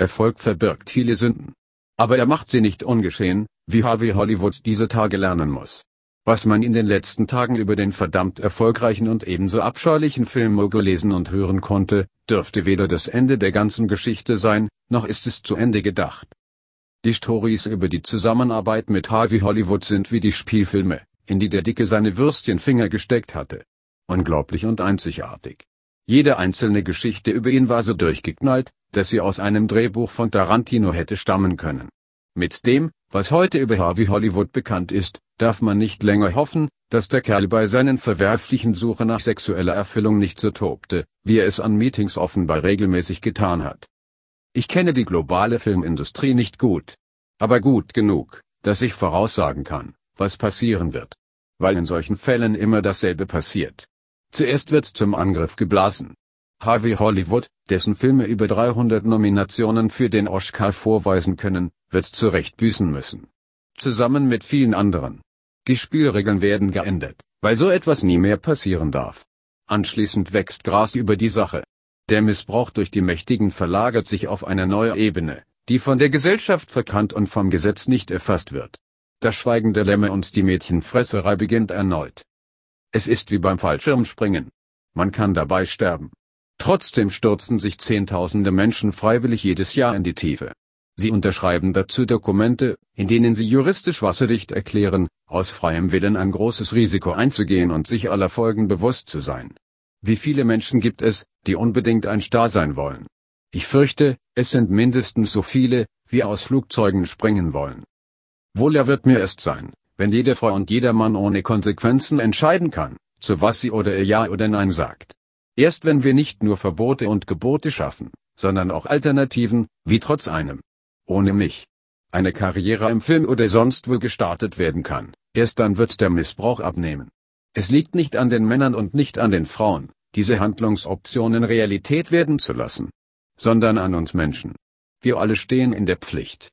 Erfolg verbirgt viele Sünden. Aber er macht sie nicht ungeschehen, wie Harvey Hollywood diese Tage lernen muss. Was man in den letzten Tagen über den verdammt erfolgreichen und ebenso abscheulichen Film Mogo lesen und hören konnte, dürfte weder das Ende der ganzen Geschichte sein, noch ist es zu Ende gedacht. Die Stories über die Zusammenarbeit mit Harvey Hollywood sind wie die Spielfilme, in die der Dicke seine Würstchenfinger gesteckt hatte. Unglaublich und einzigartig. Jede einzelne Geschichte über ihn war so durchgeknallt, dass sie aus einem Drehbuch von Tarantino hätte stammen können. Mit dem, was heute über Harvey Hollywood bekannt ist, darf man nicht länger hoffen, dass der Kerl bei seinen verwerflichen Suche nach sexueller Erfüllung nicht so tobte, wie er es an Meetings offenbar regelmäßig getan hat. Ich kenne die globale Filmindustrie nicht gut. Aber gut genug, dass ich voraussagen kann, was passieren wird. Weil in solchen Fällen immer dasselbe passiert. Zuerst wird zum Angriff geblasen. Harvey Hollywood, dessen Filme über 300 Nominationen für den Oscar vorweisen können, wird zurecht büßen müssen. Zusammen mit vielen anderen. Die Spielregeln werden geändert, weil so etwas nie mehr passieren darf. Anschließend wächst Gras über die Sache. Der Missbrauch durch die Mächtigen verlagert sich auf eine neue Ebene, die von der Gesellschaft verkannt und vom Gesetz nicht erfasst wird. Das Schweigen der Lämme und die Mädchenfresserei beginnt erneut. Es ist wie beim Fallschirmspringen. Man kann dabei sterben. Trotzdem stürzen sich Zehntausende Menschen freiwillig jedes Jahr in die Tiefe. Sie unterschreiben dazu Dokumente, in denen sie juristisch wasserdicht erklären, aus freiem Willen ein großes Risiko einzugehen und sich aller Folgen bewusst zu sein. Wie viele Menschen gibt es, die unbedingt ein Star sein wollen? Ich fürchte, es sind mindestens so viele, wie aus Flugzeugen springen wollen. Wohler wird mir erst sein, wenn jede Frau und jeder Mann ohne Konsequenzen entscheiden kann, zu was sie oder er Ja oder Nein sagt. Erst wenn wir nicht nur Verbote und Gebote schaffen, sondern auch Alternativen, wie trotz einem. Ohne mich. Eine Karriere im Film oder sonst wo gestartet werden kann, erst dann wird der Missbrauch abnehmen. Es liegt nicht an den Männern und nicht an den Frauen, diese Handlungsoptionen Realität werden zu lassen, sondern an uns Menschen. Wir alle stehen in der Pflicht,